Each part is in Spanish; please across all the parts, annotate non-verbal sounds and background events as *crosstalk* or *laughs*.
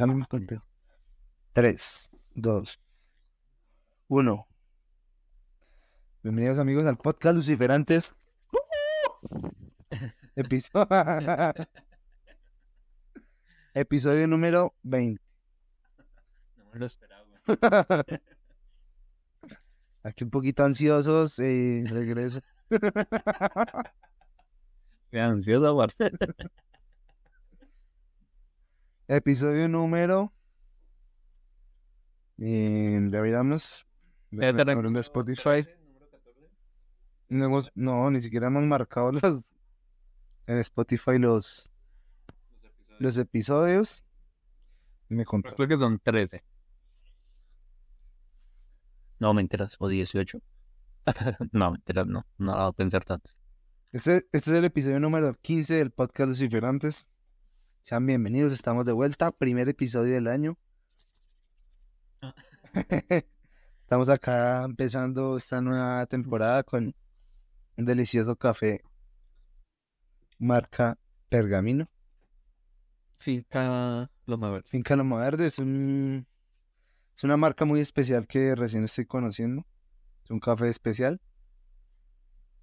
Salimos contigo. 3, 2, 1. Bienvenidos amigos al podcast Luciferantes. *laughs* Episodio... *laughs* Episodio número 20. No me lo esperaba. *laughs* Aquí un poquito ansiosos. Eh, regreso. Qué ansioso, parce. Episodio número. Eh, le miramos. En Spotify. No, hemos- no, ni siquiera hemos marcado *laughs* los en Spotify los, los episodios. Y me contó. Creo que son 13. No, mentiras, o 18. *laughs* no, mentiras, no. No lo voy a pensar tanto. Este, este es el episodio número 15 del podcast Luciferantes. Sean bienvenidos, estamos de vuelta. Primer episodio del año. Ah. *laughs* estamos acá empezando esta nueva temporada con un delicioso café marca Pergamino. Finca Loma Verde. Finca Loma Verde es un es una marca muy especial que recién estoy conociendo. Es un café especial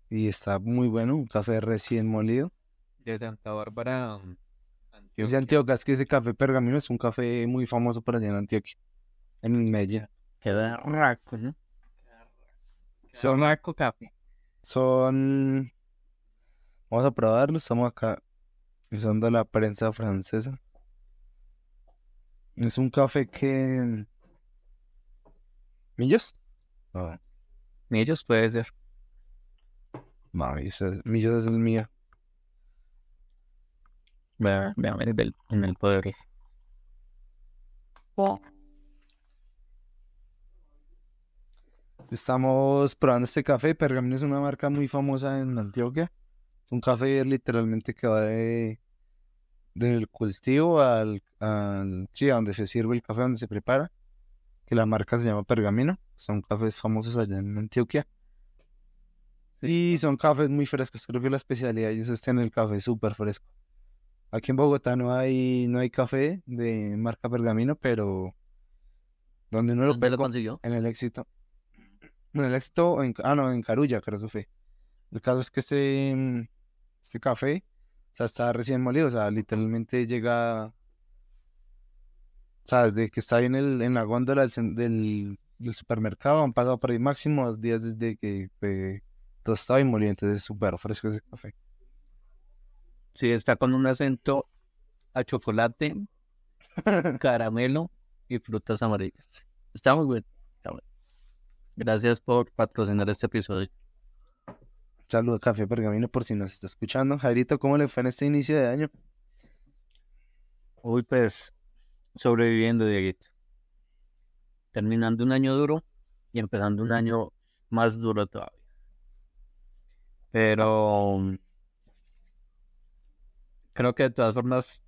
y está muy bueno, un café recién molido. De Santa Bárbara, um, Es de Antioquia, es que ese café Pergamino es un café muy famoso por allá en Antioquia, en Medellín. Queda raco, ¿no? Son, raco café. son, vamos a probarlo, estamos acá usando la prensa francesa. Es un café que... ¿Millos? No, Ellos puede ser. no, es- Millos es el mío. Vean, vean en el, en el poder. Estamos probando este café. Pergamino es una marca muy famosa en Antioquia. Es un café literalmente que va de, del cultivo al, al sí, a donde se sirve el café, donde se prepara. Que la marca se llama Pergamino. Son cafés famosos allá en Antioquia. Y son cafés muy frescos. Creo que la especialidad de ellos es tener el café súper fresco. Aquí en Bogotá no hay, no hay café de marca Pergamino, pero donde uno lo ¿Dónde lo consiguió? en el éxito. En el éxito, en, ah, no, en Carulla creo que fue. El caso es que este, este café, o sea, está recién molido, o sea, literalmente llega, o sea, desde que está ahí en, el, en la góndola del, del, del supermercado, han pasado por ahí máximo días desde que fue tostado y molido, entonces es súper fresco ese café. Sí, está con un acento a chocolate, *laughs* caramelo y frutas amarillas. Está muy bueno. Está bueno. Gracias por patrocinar este episodio. Saludos Café Pergamino por si nos está escuchando. Jairito, ¿cómo le fue en este inicio de año? Uy, pues, sobreviviendo, Dieguito. Terminando un año duro y empezando un año más duro todavía. Pero creo que de todas formas,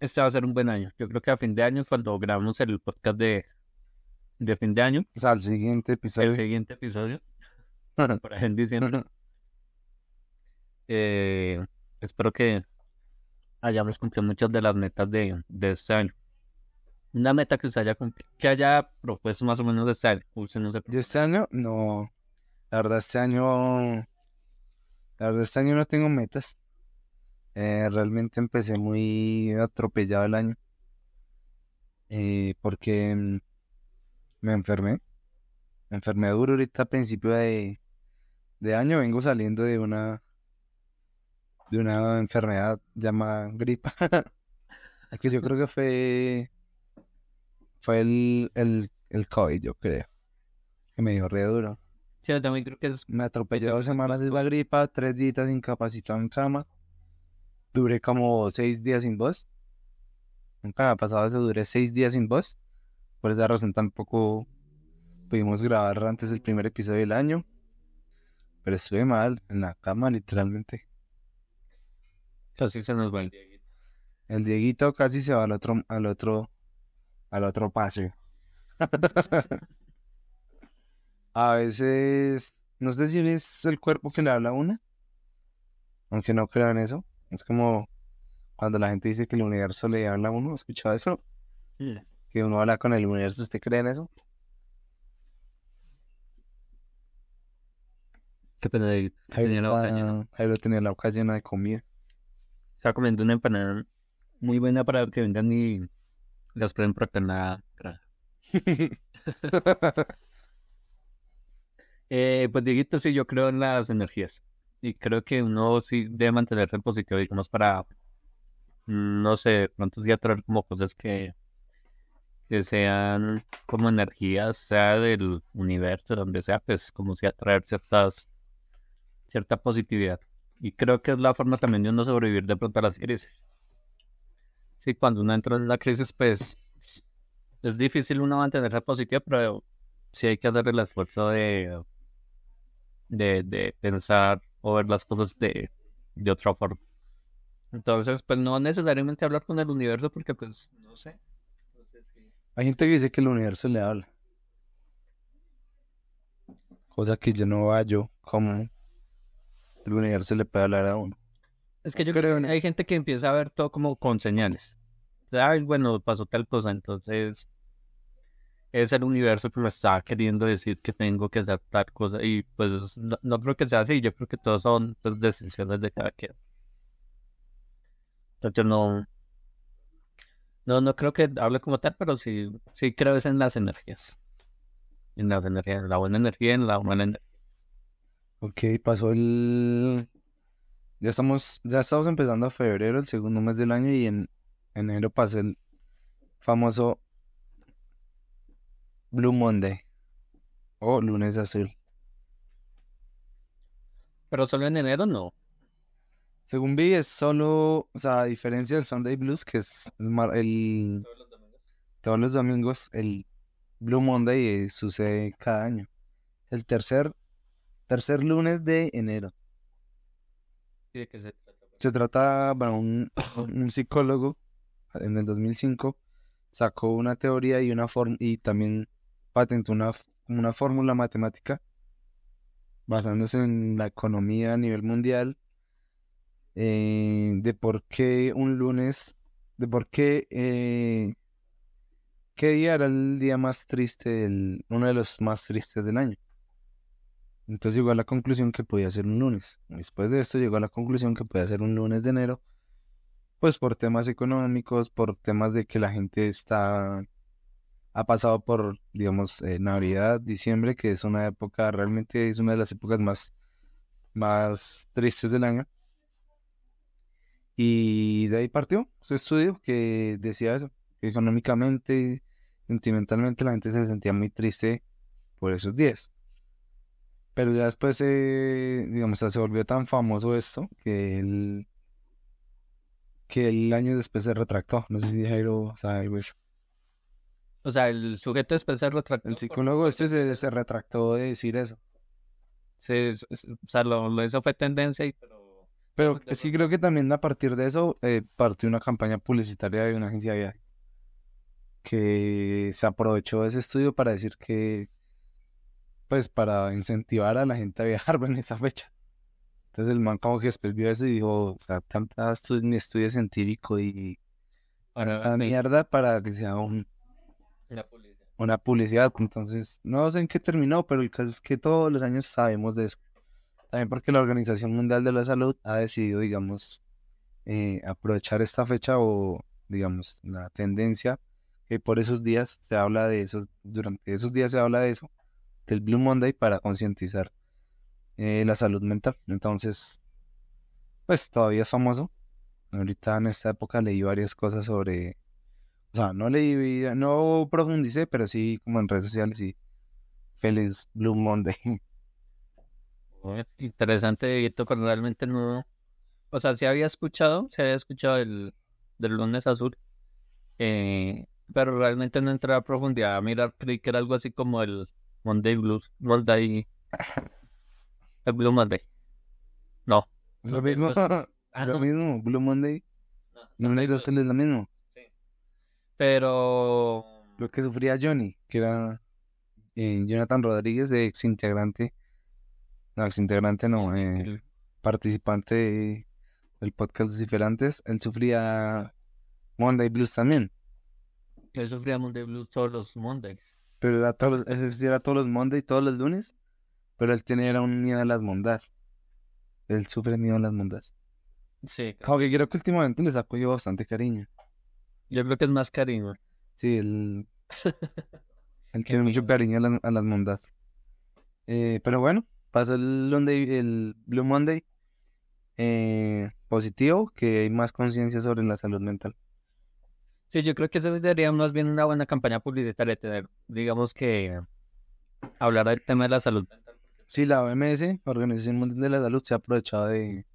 este va a ser un buen año. Yo creo que a fin de año, cuando grabamos el podcast de, de fin de año, O sea, el siguiente episodio. el siguiente episodio, *laughs* por ahí en diciembre, eh, espero que hayamos cumplido muchas de las metas de, de este año. Una meta que usted haya cumplido, que haya propuesto más o menos de este año. Usted no se Yo este año, no. La verdad, este año. La verdad, este año no tengo metas. Eh, realmente empecé muy atropellado el año. Eh, porque mm, me enfermé. Me enfermé duro ahorita a principio de, de año. Vengo saliendo de una. De una enfermedad llamada gripa. *laughs* que yo creo que fue. Fue el, el, el COVID, yo creo. Que me dio re duro. Sí, yo también creo que es Me atropelló dos semanas de la gripa, tres días incapacitado en cama. Duré como seis días sin voz. Nunca me ha pasado eso, duré seis días sin voz. Por esa razón tampoco pudimos grabar antes del primer episodio del año. Pero estuve mal, en la cama literalmente. casi se nos va el Dieguito. El Dieguito casi se va al otro, al otro, al otro paseo. *laughs* A veces, no sé si es el cuerpo que le habla a una, aunque no crean eso. Es como cuando la gente dice que el universo le habla a uno, ¿has escuchado eso? Que uno habla con el universo, ¿usted cree en eso? Qué pena de tenía la boca está- llena. Jairo tenía la boca llena de comida. Estaba comiendo una empanada muy buena para que vengan y las prueben por acá en la granja. *laughs* Eh, pues Dieguito, sí, yo creo en las energías. Y creo que uno sí debe mantenerse positivo, digamos, para, no sé, pronto sí atraer como cosas que, que sean como energías, sea del universo, donde sea, pues como si atraer ciertas, cierta positividad. Y creo que es la forma también de uno sobrevivir de pronto a las crisis. Sí, cuando uno entra en la crisis, pues es difícil uno mantenerse positivo, pero sí hay que hacer el esfuerzo de, de, de pensar o ver las cosas de, de otra forma. Entonces, pues no necesariamente hablar con el universo porque pues no sé. No sé si- Hay gente que dice que el universo le habla. Cosa que yo no hallo como el universo le puede hablar a uno. Es que yo creo que hay gente que empieza a ver todo como con señales. O sea, Ay, bueno, pasó tal cosa, entonces es el universo que me está queriendo decir que tengo que hacer tal cosa y pues no, no creo que sea así, yo creo que todos son pues, decisiones de cada quien. Entonces no, no, no creo que hable como tal, pero sí, sí creo es en las energías. En las energías, en la buena energía, en la mala energía. Ok, pasó el... Ya estamos, ya estamos empezando a febrero, el segundo mes del año, y en enero pasó el famoso Blue Monday o lunes azul. Pero solo en enero no. Según vi, es solo, o sea, a diferencia del Sunday Blues, que es el, mar- el- todos los domingos, el Blue Monday eh, sucede cada año. El tercer, tercer lunes de enero. ¿Y de qué se trata? Se trata, bueno, un, *coughs* un psicólogo en el 2005 sacó una teoría y una forma y también patentó una, una fórmula matemática basándose en la economía a nivel mundial eh, de por qué un lunes, de por qué eh, qué día era el día más triste, del- uno de los más tristes del año. Entonces llegó a la conclusión que podía ser un lunes. Después de esto llegó a la conclusión que podía ser un lunes de enero, pues por temas económicos, por temas de que la gente está ha pasado por, digamos, eh, Navidad, diciembre, que es una época, realmente es una de las épocas más, más tristes del año. Y de ahí partió su estudio que decía eso, que económicamente, sentimentalmente la gente se sentía muy triste por esos días. Pero ya después, digamos, se volvió tan famoso esto que el, que el año después se retractó. No sé si Jairo sabe algo de eso. O sea, el sujeto después se retractó. El por- psicólogo este se, se retractó de decir eso. se- o sea, lo, lo hizo fue tendencia y pero Pero de sí creo que también a partir de eso eh, partió una campaña publicitaria de una agencia de viajes que se aprovechó de ese estudio para decir que, pues, para incentivar a la gente a viajar *laughs* en esa fecha. Entonces el man como que después vio eso y dijo, o sea, tanta estu- mi estudio científico y para sí, mierda para que sea un- la publicidad. una publicidad. Entonces, no sé en qué terminó, pero el caso es que todos los años sabemos de eso. También porque la Organización Mundial de la Salud ha decidido, digamos, eh, aprovechar esta fecha o, digamos, la tendencia que por esos días se habla de eso, durante esos días se habla de eso, del Blue Monday para concientizar eh, la salud mental. Entonces, pues todavía es famoso. Ahorita en esta época leí varias cosas sobre, o sea, no leí, no profundicé, pero sí como en redes sociales y feliz Blue Monday. *laughs* Bueno, Interesante, Dieguito, pero realmente no. O sea, sí había escuchado, se había escuchado el del lunes azul, eh, pero realmente no entré a profundidad a mirar, creí que era algo así como el Monday Blues, Monday, el Blue Monday. No. Lo mismo, *laughs* Ah, lo no. mismo, Blue Monday, No, es lo mismo. Pero Lo que sufría Johnny, que era eh, Jonathan Rodríguez, ex integrante, no, ex integrante no, eh, el- participante de, el podcast Luciferantes, él sufría Monday Blues también. Él sufría Monday Blues todos los Mondays. Pero era, todo, es decir, era todos los Monday, todos los lunes. Pero él tenía era un miedo a las mondas. Él sufre miedo a las mondas. Sí. Como que creo que últimamente le sacó yo bastante cariño. Yo creo que es más cariño. Sí, *laughs* él, él tiene mucho cariño a las, a las mondas. Eh, pero bueno, pasó el, Monday, el Blue Monday. Eh, positivo, que hay más conciencia sobre la salud mental. Sí, yo creo que eso sería más bien una buena campaña publicitaria, tener, digamos que, hablar del tema de la salud mental. Sí, la OMS, Organización Mundial de la Salud, se ha aprovechado de,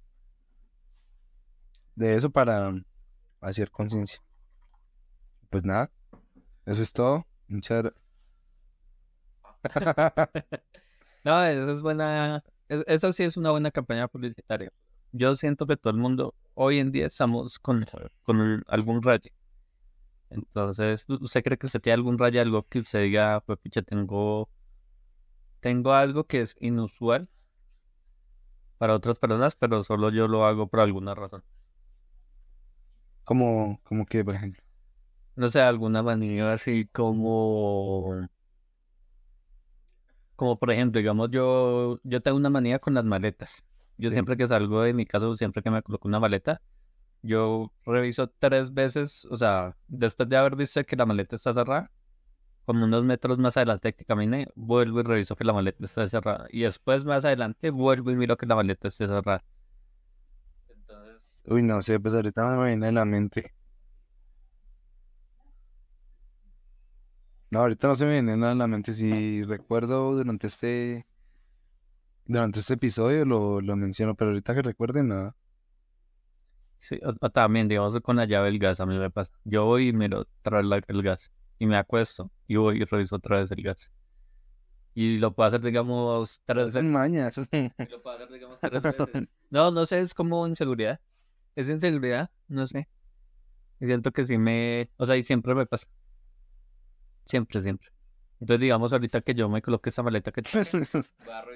de eso para hacer conciencia. Pues nada, eso es todo. Muchas *laughs* No, eso es buena, es- eso sí es una buena campaña publicitaria. Yo siento que todo el mundo hoy en día estamos con, con algún rayo. Entonces, ¿u- ¿usted cree que usted tiene algún rayo, algo que usted diga, pues pucha, tengo, tengo algo que es inusual para otras personas, pero solo yo lo hago por alguna razón? como, como que, por ejemplo. No sé, alguna manía así como, como por ejemplo, digamos, yo, yo tengo una manía con las maletas. Yo Sí. siempre que salgo de mi casa, siempre que me coloco una maleta, yo reviso tres veces, o sea, después de haber visto que la maleta está cerrada, como unos metros más adelante que camine, vuelvo y reviso que la maleta está cerrada. Y después más adelante vuelvo y miro que la maleta esté cerrada. Entonces, Uy, no sé, pues ahorita me viene a la mente. No, ahorita no se me viene nada a la mente. Si recuerdo durante este, durante este episodio lo, lo menciono, pero ahorita que recuerde nada. Sí, o, o también, digamos, con la llave del gas, a mí me pasa. Yo voy y miro la- el gas y me acuesto y voy y reviso otra vez el gas. Y lo puedo hacer, digamos, tres veces. mañas. *laughs* Y lo puedo hacer, digamos, tres veces. No, no sé, es como inseguridad. Es inseguridad, no sé. Y siento que sí me... O sea, y siempre me pasa. Siempre, siempre. Entonces, digamos, ahorita que yo me coloque esa maleta que *laughs* Esas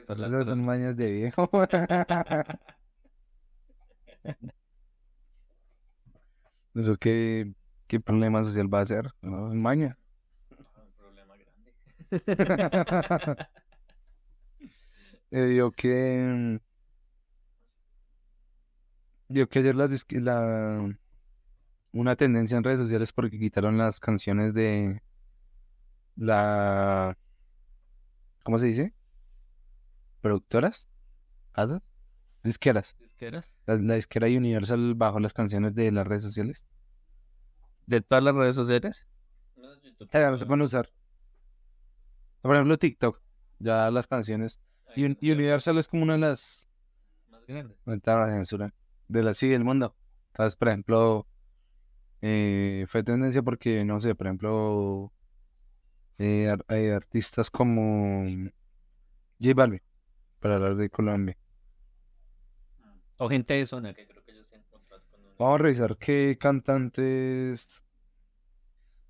cosas. son mañas de viejo. *laughs* Eso qué, qué problema social va a ser. No, maña. Un problema grande. Eh, digo que. Digo que ayer las disque- la, una tendencia en redes sociales porque quitaron las canciones de la. ¿Cómo se dice? ¿Productoras? ¿Asas? Disqueras. ¿Disqueras? La, la disquera Universal bajó las canciones de las redes sociales. ¿De todas las redes sociales? Ya no se pueden usar. Por ejemplo, TikTok. Ya las canciones. Y Un- Universal es como una de las. Más grandes. La censura. De la sí del mundo. Entonces, por ejemplo, eh, fue tendencia porque, no sé, por ejemplo, eh, hay artistas como J Balvin, para hablar de Colombia. O gente de zona, que creo que ellos tienen contrato con Vamos a revisar qué cantantes.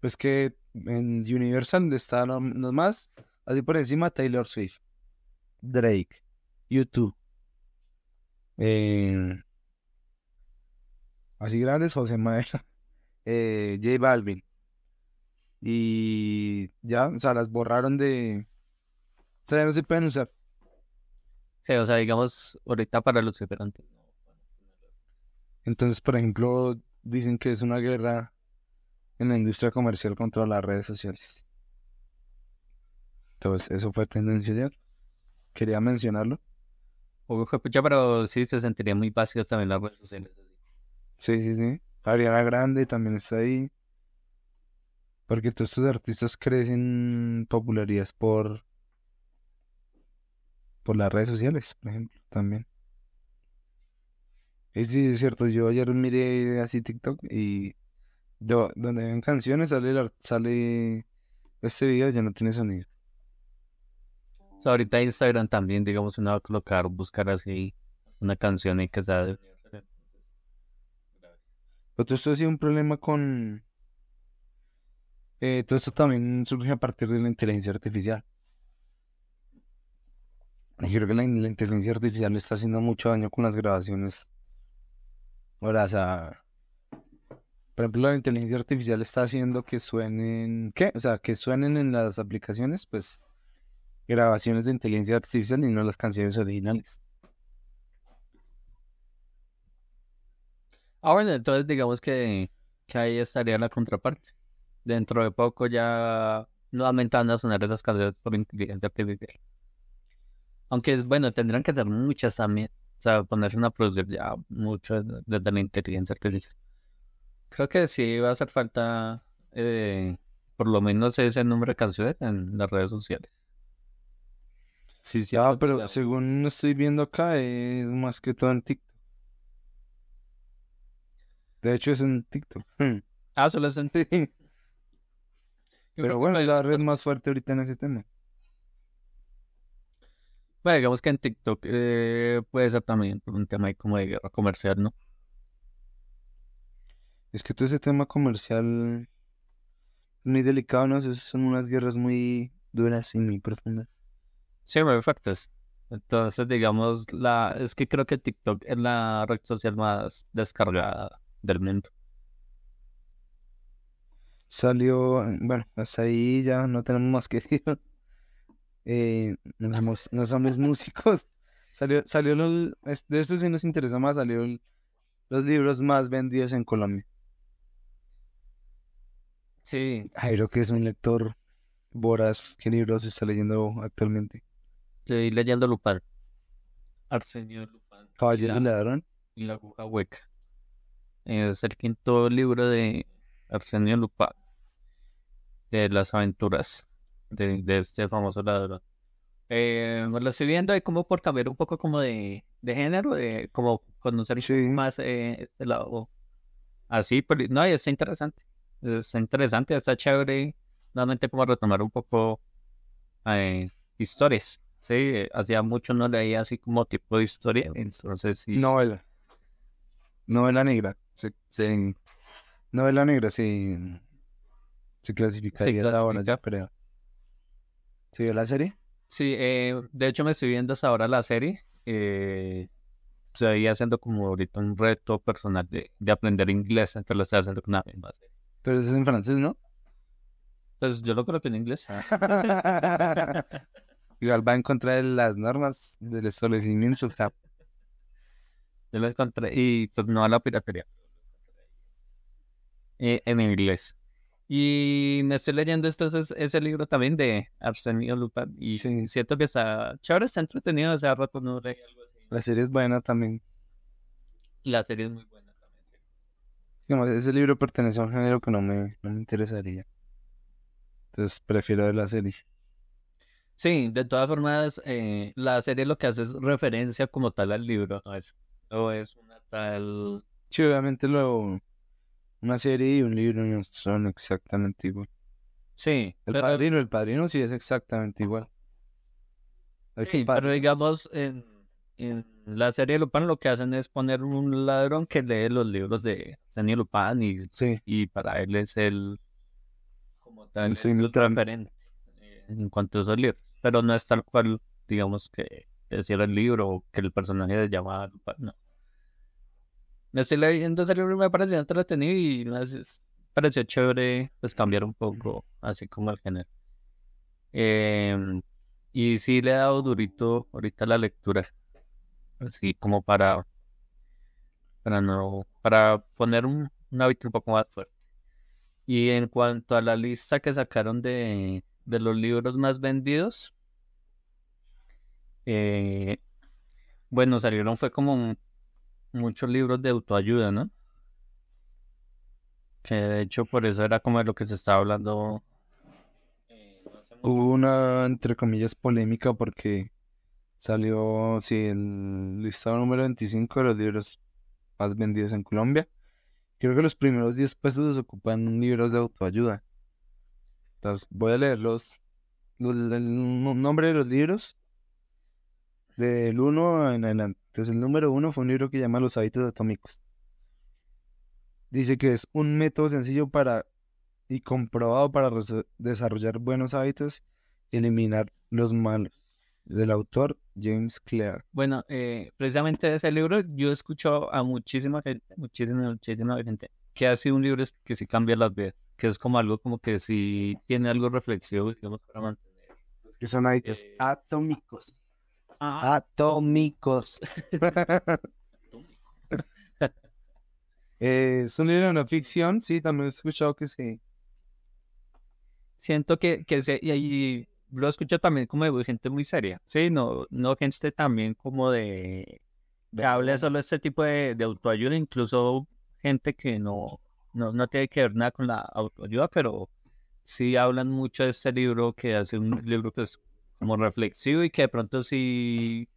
Pues que en Universal están los los más, así por encima, Taylor Swift, Drake, YouTube. Eh, así grandes, José Manuel, *laughs* eh, J Balvin. Y ya, o sea, las borraron de. O sea, ya no se pueden usar. Sí, o sea, digamos, ahorita para los esperantes. Entonces, por ejemplo, dicen que es una guerra en la industria comercial contra las redes sociales. Entonces, eso fue tendencia ayer. Quería mencionarlo. O pucha, pero sí se sentiría muy vacío también las redes sociales. Sí, sí, sí. Ariana Grande también está ahí. Porque todos estos artistas crecen popularidad por, por las redes sociales, por ejemplo, también. Y sí, es cierto, yo ayer miré así TikTok y yo, donde ven canciones sale, sale este video, ya no tiene sonido. O sea, ahorita Instagram también, digamos, uno va a colocar, buscar así una canción y que sea. Pero todo esto ha sido un problema con... eh, todo esto también surge a partir de la inteligencia artificial. Y creo que la, inteligencia artificial está haciendo mucho daño con las grabaciones Ahora, o sea, por ejemplo, la inteligencia artificial está haciendo que suenen, ¿qué? O sea, que suenen en las aplicaciones, pues, grabaciones de inteligencia artificial y no las canciones originales. Ah, bueno, entonces digamos que ahí estaría la contraparte. Dentro de poco ya nuevamente van a sonar esas canciones por inteligencia artificial. Aunque es bueno, tendrán que ser muchas también. O sea, ponerse a producir ya mucho desde la inteligencia artificial. Creo que sí va a hacer falta eh, por lo menos ese número de canciones en las redes sociales. Sí, sí. Ah, pero según estoy viendo acá, es más que todo en TikTok. De hecho, es en TikTok. *laughs* Ah, solo es en TikTok. *laughs* Pero *laughs* bueno, es la red más fuerte ahorita en ese tema. Bueno, digamos que en TikTok eh, puede ser también un tema como de guerra comercial, ¿no? Es que todo ese tema comercial muy delicado, ¿no? Son unas guerras muy duras y muy profundas. Sí, muy fuertes. Entonces, digamos, la es que creo que TikTok es la red social más descargada del mundo. Salió, bueno, hasta ahí ya no tenemos más que *laughs* decir. Eh, no, somos, no somos músicos. Salió, salió los, de esto sí nos interesa más, salió los libros más vendidos en Colombia. Sí. Jairo, que es un lector voraz, ¿qué libros está leyendo actualmente? Estoy leyendo Lupin. Arsenio Lupin. Caballero del Ladrón. Y la aguja hueca. Es el quinto libro de Arsenio Lupin. De las aventuras de, este famoso ladrón. Eh, lo estoy viendo ahí como por cambiar un poco como de, de género, de como conocer más eh, este lado. Así, pero no, está interesante. Está interesante, está chévere. Nuevamente como retomar un poco eh, historias. Sí, hacía mucho no leía así como tipo de historia. Entonces sí. Novela. Novela negra. Sí, Novela negra, sí. Se clasificaría sí, ahora, ya creo. ¿Sí vio la serie? Sí, eh, de hecho me estoy viendo hasta ahora la serie. Eh, estoy haciendo como ahorita un reto personal de, de aprender inglés, entonces lo estoy haciendo con una misma serie. Pero eso es en francés, ¿no? Pues yo lo creo que en inglés. *laughs* Igual va en contra de las normas del establecimiento. Yo lo encontré y pues no a la piratería. Eh, en inglés. Y me estoy leyendo entonces ese libro también de Arsenio Lupin. Y siento que está chévere, está entretenido. O sea, rato no leí algo así. La serie es buena también. La serie es muy buena ese libro pertenece a un género que no me, no me interesaría. Entonces prefiero ver la serie. Sí, de todas formas, eh, la serie lo que hace es referencia como tal al libro, no es, no es una tal... Sí, obviamente lo, una serie y un libro no son exactamente igual. Sí. El padrino, el padrino sí es exactamente igual. sí, pero digamos, en, en la serie Lupin lo que hacen es poner un ladrón que lee los libros de Daniel Lupin y, y para él es el como tal el referente eh, en cuanto a esos libros. Pero no es tal cual, digamos, que decir el libro o que el personaje se llama Lupin, no. Me estoy leyendo ese libro y me pareció entretenido y me pareció chévere pues cambiar un poco así como el género. Em, y sí le he dado durito ahorita la lectura así como para para no para poner un, hábito un poco más fuerte y en cuanto a la lista que sacaron de, de los libros más vendidos eh, bueno salieron fue como muchos libros de autoayuda no que de hecho por eso era como de lo que se estaba hablando hubo una entre comillas polémica porque Salió, sí, el listado número 25 de los libros más vendidos en Colombia. Creo que los primeros 10 puestos ocupan libros de autoayuda. Entonces, voy a leer los, el nombre de los libros del 1 en adelante. Entonces, el número 1 fue un libro que llama Los hábitos atómicos. Dice que es un método sencillo para y comprobado para desarrollar buenos hábitos y eliminar los malos. del autor James Clear. Bueno, eh, precisamente de ese libro yo he escuchado a muchísima gente, muchísima, muchísima gente, que ha sido un libro que sí cambia las vidas, que es como algo como que sí tiene algo reflexivo, digamos, para mantener. Es que son hábitos Eh, atómicos. Ah, Atómicos. *laughs* Eh, es un libro de no ficción, sí, también he escuchado que sí. siento que, que se, y ahí lo escucho también como de gente muy seria, sí, no, no gente también como de, que hable solo este tipo de, de autoayuda, incluso gente que no, no, no tiene que ver nada con la autoayuda, pero sí hablan mucho de este libro, que hace un libro que es como reflexivo y que de pronto sí,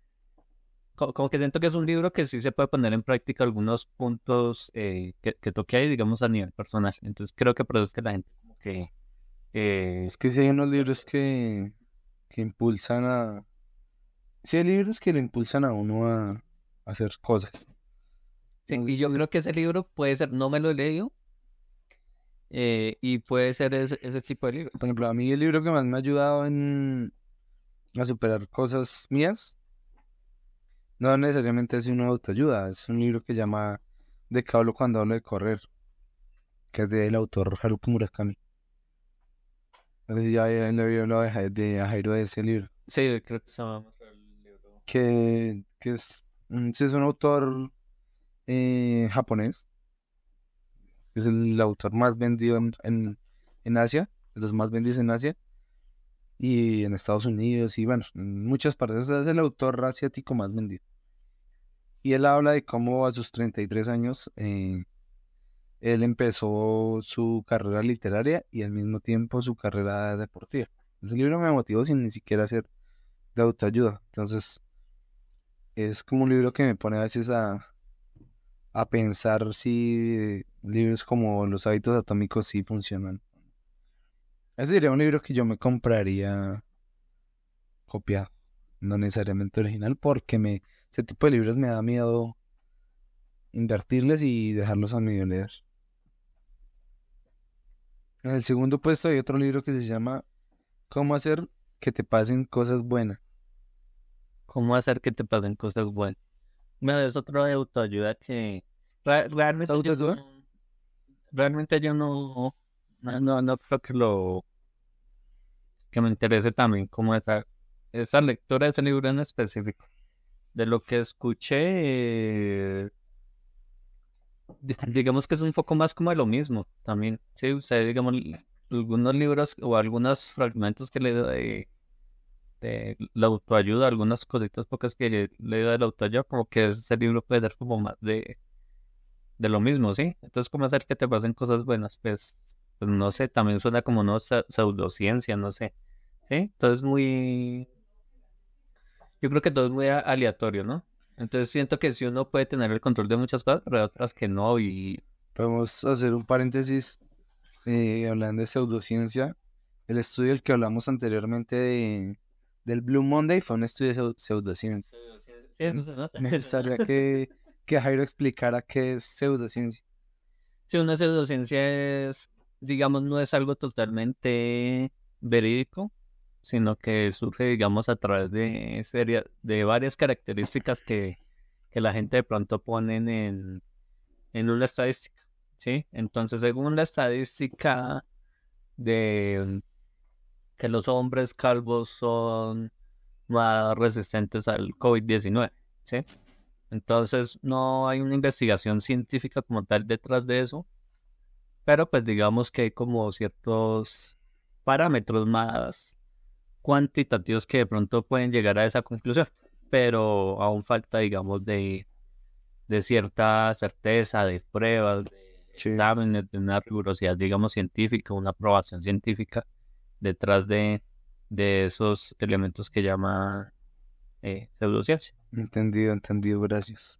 co- como que siento que es un libro que sí se puede poner en práctica algunos puntos eh, que, que toque ahí, digamos, a nivel personal. Entonces creo que es que la gente como que... eh, Es que sí hay unos libros que, que impulsan a... Sí hay libros que le impulsan a uno a, a hacer cosas. Sí, y yo creo que ese libro puede ser, no me lo he leído, eh, y puede ser ese, ese tipo de libro. Por ejemplo, a mí el libro que más me ha ayudado en a superar cosas mías no necesariamente es una autoayuda, es un libro que llama De qué hablo cuando hablo de correr, que es del autor Haruki Murakami. No sé si ya habían hablado de, de Jairo de ese libro. Sí, creo que se llama el libro. que, que es, mm, es un autor eh, japonés, es el autor más vendido en, en, en Asia, de los más vendidos en Asia y en Estados Unidos y bueno, en muchas partes es el autor asiático más vendido. Y él habla de cómo a sus 33 años eh, él empezó su carrera literaria y al mismo tiempo su carrera deportiva. Ese libro me motivó sin ni siquiera ser de autoayuda. Entonces, es como un libro que me pone a veces a, a pensar si libros como Los hábitos atómicos sí funcionan. Ese sería un libro que yo me compraría copiado, no necesariamente original, porque me, ese tipo de libros me da miedo invertirles y dejarlos a medio leer. En el segundo puesto hay otro libro que se llama Cómo hacer que te pasen cosas buenas. ¿Cómo hacer que te pasen cosas buenas? Bueno, es otro de autoayuda que re- realmente, yo realmente yo no, no, no, no creo que lo que me interese también como esa, esa lectura de ese libro en específico. De lo que escuché, eh, di- *laughs* digamos que es un poco más como de lo mismo también. Sí, usted, digamos, algunos libros o algunos fragmentos que le de, de la autoayuda, algunas cositas pocas que le de la autoayuda, como que ese libro puede dar como más de, de lo mismo, ¿sí? Entonces, ¿cómo hacer que te pasen cosas buenas? Pues no sé, también suena como no Pse- pseudociencia, no sé, ¿sí? Entonces, muy... Yo creo que todo es muy aleatorio, ¿no? Entonces siento que si uno puede tener el control de muchas cosas, pero hay otras que no, y Podemos hacer un paréntesis eh, hablando de pseudociencia. El estudio del que hablamos anteriormente de, del Blue Monday fue un estudio de pseu- pseudociencia. Sí, eso se nota. Me gustaría que, que Jairo explicara qué es pseudociencia. Sí, una pseudociencia es, digamos, no es algo totalmente verídico, sino que surge, digamos, a través de serie, de varias características que, que la gente de pronto ponen en, en una estadística, ¿sí? Entonces, según la estadística de que los hombres calvos son más resistentes al COVID-19, ¿sí? Entonces, no hay una investigación científica como tal detrás de eso, pero pues digamos que hay como ciertos parámetros más cuantitativos que de pronto pueden llegar a esa conclusión, pero aún falta, digamos, de, de cierta certeza, de pruebas, de Sí. exámenes, de una rigurosidad, digamos, científica, una aprobación científica detrás de, de esos elementos que llama eh, pseudociencia. Entendido, entendido, gracias.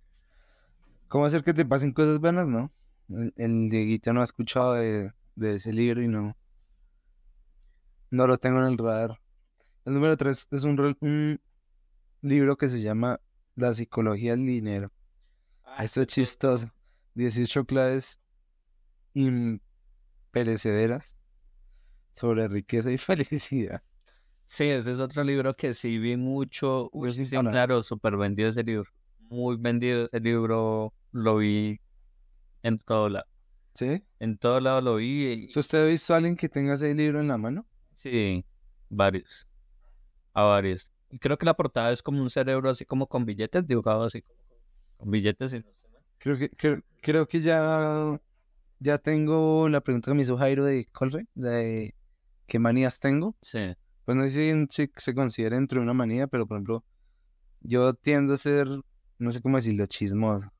¿Cómo hacer que te pasen cosas buenas, no? El, el Dieguito no ha escuchado de, de ese libro y no, no lo tengo en el radar. El número 3 es un, libro que se llama La psicología del dinero. Esto es chistoso. 18 claves imperecederas sobre riqueza y *laughs* felicidad. Sí, ese es otro libro que sí vi mucho. Uy, sí, claro, súper vendido ese libro. Muy vendido ese libro. Lo vi en todo lado. ¿Sí? En todo lado lo vi. y- ¿So ¿Usted ha visto a alguien que tenga ese libro en la mano? Sí, varios. A varios. Y creo que la portada es como un cerebro así como con billetes, dibujado así con billetes. Y... Creo que, creo, creo que ya, ya tengo la pregunta que me hizo Jairo de Colfe, de qué manías tengo. Sí. Pues no sé si se considera entre una manía, pero por ejemplo, yo tiendo a ser, no sé cómo decirlo, chismoso.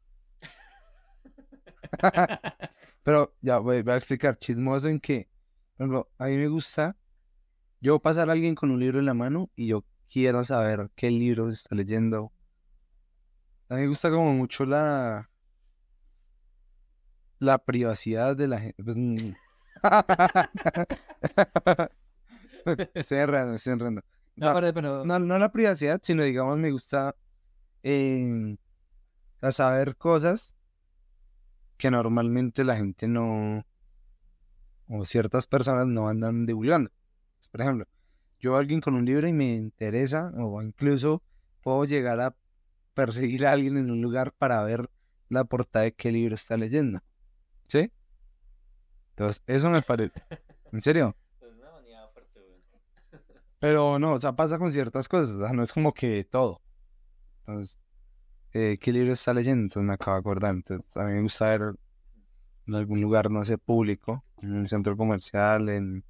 *laughs* Pero ya voy, voy a explicar, chismoso en que, por ejemplo, a mí me gusta yo pasar a alguien con un libro en la mano y yo quiero saber qué libro se está leyendo. A mí me gusta como mucho la la privacidad de la gente. Pues, mm. *laughs* estoy enredando, estoy enredando. No, pero, pero- No, no la privacidad, sino digamos me gusta eh, saber cosas que normalmente la gente no, o ciertas personas no andan divulgando. Por ejemplo, yo a alguien con un libro y me interesa, o incluso puedo llegar a perseguir a alguien en un lugar para ver la portada de qué libro está leyendo. ¿Sí? Entonces, eso me parece. *laughs* ¿En serio? Pero no, o sea, pasa con ciertas cosas, o sea, no es como que todo. Entonces, eh, ¿qué libro está leyendo? Entonces me acabo de acordar. Entonces, a mí me gusta ver en algún lugar, no sé, público, en un centro comercial, en,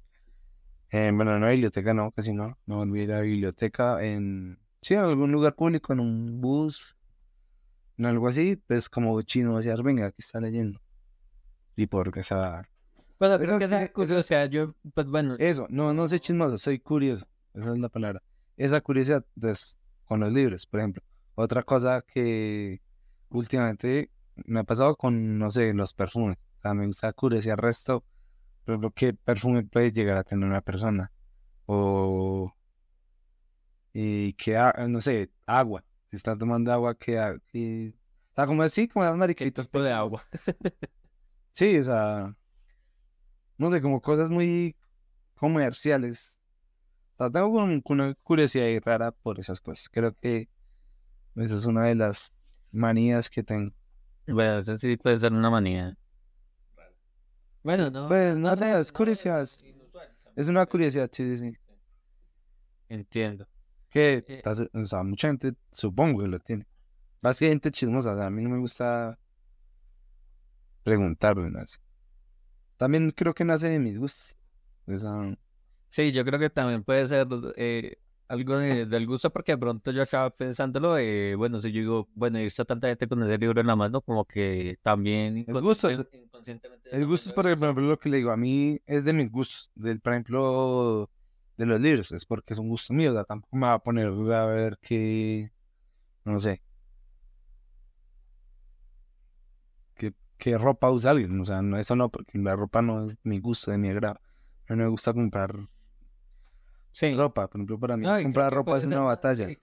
en bueno, en una biblioteca no, casi no, no voy a ir a la biblioteca, en, sí, en algún lugar público, en un bus, en algo así, pues como chino, o sea, venga, ¿qué está leyendo? Y porque, o sea, Bueno, Eso creo que sí, esa eso curiosidad, yo, pues bueno, Eso, no, no soy chismoso, soy curioso. Esa es la palabra. Esa curiosidad, pues, con los libros, por ejemplo. Otra cosa que últimamente me ha pasado con, no sé, los perfumes. O sea, me gusta curiosidad el resto. Por ejemplo, qué perfume puede llegar a tener una persona. O. Y que, a- no sé, agua. Si está tomando agua, que. que- O sea, como así, como las mariquitas tipo de agua. *laughs* Sí, o sea, no sé, como cosas muy comerciales. O sea, tengo una curiosidad ahí rara por esas cosas. Creo que esa es una de las manías que tengo. *laughs* Bueno, eso sí puede ser una manía. Bueno, no. Pues no sé, es no curiosidad. es una curiosidad, sí, sí, sí. Entiendo. Que, Eh. o sea, mucha gente supongo que lo tiene. Más que gente chismosa, o sea, a mí no me gusta preguntarle nada. También creo que nace de mis gustos. O sea, Sí, yo creo que también puede ser eh, algo de- del gusto, porque de pronto yo acaba pensándolo, eh, bueno, si yo digo, bueno, he visto tanta gente con ese libro en la mano, como que también Es gusto, inconscien- inconscientemente. El gusto es, por ejemplo, lo que le digo, a mí es de mis gustos, del, por ejemplo, de los libros, es porque es un gusto mío, o sea, tampoco me va a poner a ver qué, no sé, qué, qué ropa usa alguien, o sea, no, eso no, porque la ropa no es mi gusto, de mi agrado, a mí no me gusta comprar Sí. ropa, por ejemplo, para mí No, comprar ropa es ser una batalla. sí.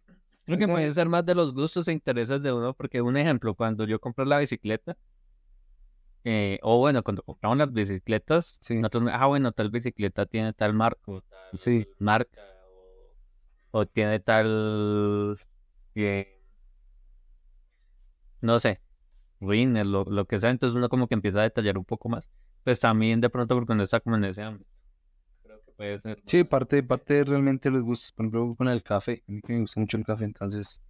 Creo que puede ser más de los gustos e intereses de uno, porque un ejemplo, cuando yo compré la bicicleta, eh, o bueno, cuando compramos las bicicletas, Sí. nosotros, ah, bueno, tal bicicleta tiene tal marco, tal Sí. marca, o, o tiene tal, eh, no sé, Winner, lo, lo que sea, entonces uno como que empieza a detallar un poco más, pues también de pronto porque uno está como en ese ámbito. Puede ser. Sí, parte, parte realmente los gustos, por ejemplo, con el café, a mí que me gusta mucho el café, entonces,